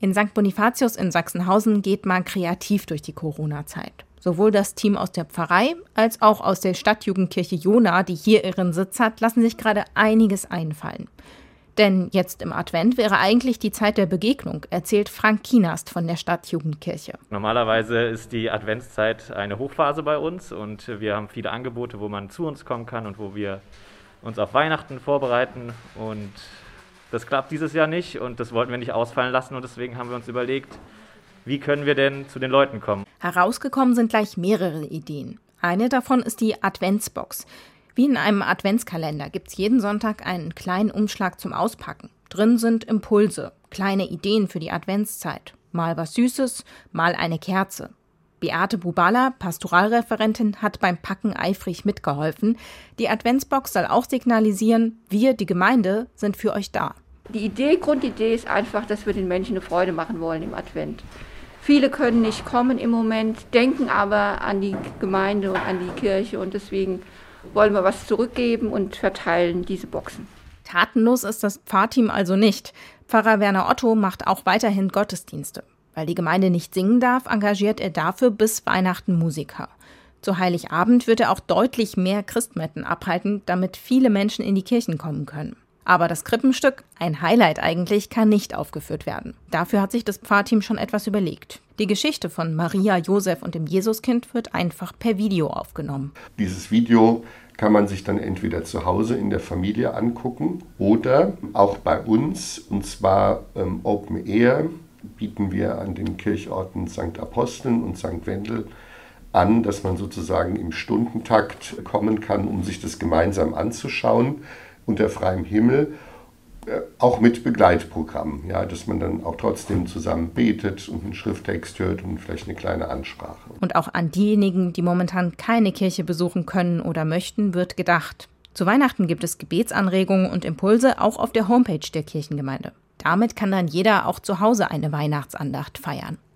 In St. Bonifatius in Sachsenhausen geht man kreativ durch die Corona-Zeit. Sowohl das Team aus der Pfarrei als auch aus der Stadtjugendkirche Jona, die hier ihren Sitz hat, lassen sich gerade einiges einfallen. Denn jetzt im Advent wäre eigentlich die Zeit der Begegnung, erzählt Frank Kienast von der Stadtjugendkirche. Normalerweise ist die Adventszeit eine Hochphase bei uns und wir haben viele Angebote, wo man zu uns kommen kann und wo wir uns auf Weihnachten vorbereiten. Und das klappt dieses Jahr nicht und das wollten wir nicht ausfallen lassen und deswegen haben wir uns überlegt, wie können wir denn zu den Leuten kommen? Herausgekommen sind gleich mehrere Ideen. Eine davon ist die Adventsbox. Wie in einem Adventskalender gibt es jeden Sonntag einen kleinen Umschlag zum Auspacken. Drin sind Impulse, kleine Ideen für die Adventszeit. Mal was Süßes, mal eine Kerze. Beate Bubala, Pastoralreferentin, hat beim Packen eifrig mitgeholfen. Die Adventsbox soll auch signalisieren, wir, die Gemeinde, sind für euch da. Die Idee, Grundidee ist einfach, dass wir den Menschen eine Freude machen wollen im Advent. Viele können nicht kommen im Moment, denken aber an die Gemeinde und an die Kirche und deswegen wollen wir was zurückgeben und verteilen diese Boxen. Tatenlos ist das Pfarrteam also nicht. Pfarrer Werner Otto macht auch weiterhin Gottesdienste. Weil die Gemeinde nicht singen darf, engagiert er dafür bis Weihnachten Musiker. Zu Heiligabend wird er auch deutlich mehr Christmetten abhalten, damit viele Menschen in die Kirchen kommen können. Aber das Krippenstück, ein Highlight eigentlich, kann nicht aufgeführt werden. Dafür hat sich das Pfarrteam schon etwas überlegt. Die Geschichte von Maria, Josef und dem Jesuskind wird einfach per Video aufgenommen. Dieses Video kann man sich dann entweder zu Hause in der Familie angucken oder auch bei uns, und zwar ähm, Open Air bieten wir an den Kirchorten St. Aposteln und St. Wendel an, dass man sozusagen im Stundentakt kommen kann, um sich das gemeinsam anzuschauen unter freiem Himmel, äh, auch mit Begleitprogramm, ja, dass man dann auch trotzdem zusammen betet und einen Schrifttext hört und vielleicht eine kleine Ansprache. Und auch an diejenigen, die momentan keine Kirche besuchen können oder möchten, wird gedacht. Zu Weihnachten gibt es Gebetsanregungen und Impulse auch auf der Homepage der Kirchengemeinde. Damit kann dann jeder auch zu Hause eine Weihnachtsandacht feiern.